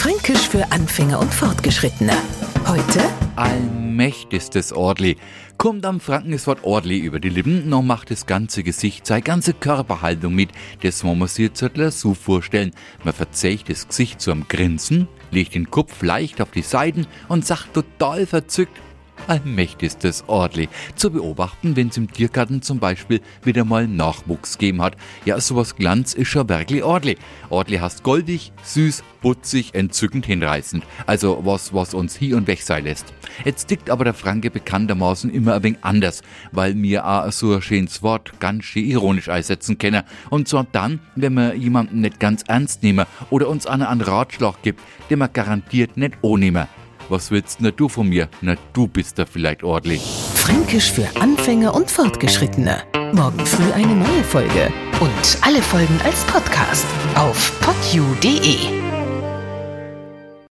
Fränkisch für Anfänger und Fortgeschrittene. Heute allmächtigstes Ordli. Kommt am Franken das Wort Ordli über die Lippen, noch macht das ganze Gesicht, seine ganze Körperhaltung mit. Das wollen wir sich jetzt so vorstellen. Man verzeiht das Gesicht zu einem Grinsen, legt den Kopf leicht auf die Seiten und sagt total verzückt, allmächtigstes Ordli. Zu beobachten, wenn es im Tiergarten zum Beispiel wieder mal Nachwuchs gegeben hat. Ja, sowas Glanz ist schon wirklich Ordli. Ordli heißt goldig, süß, putzig, entzückend hinreißend. Also was, was uns hier und weg sein lässt. Jetzt tickt aber der Franke bekanntermaßen immer ein wenig anders, weil mir auch so ein schönes Wort ganz schön ironisch einsetzen können. Und zwar dann, wenn man jemanden nicht ganz ernst nehmen oder uns einen, einen Ratschlag gibt, den man garantiert nicht ohnehmen. Was willst denn du von mir? Na, du bist da vielleicht ordentlich. Fränkisch für Anfänger und Fortgeschrittene. Morgen früh eine neue Folge. Und alle Folgen als Podcast auf podu.de.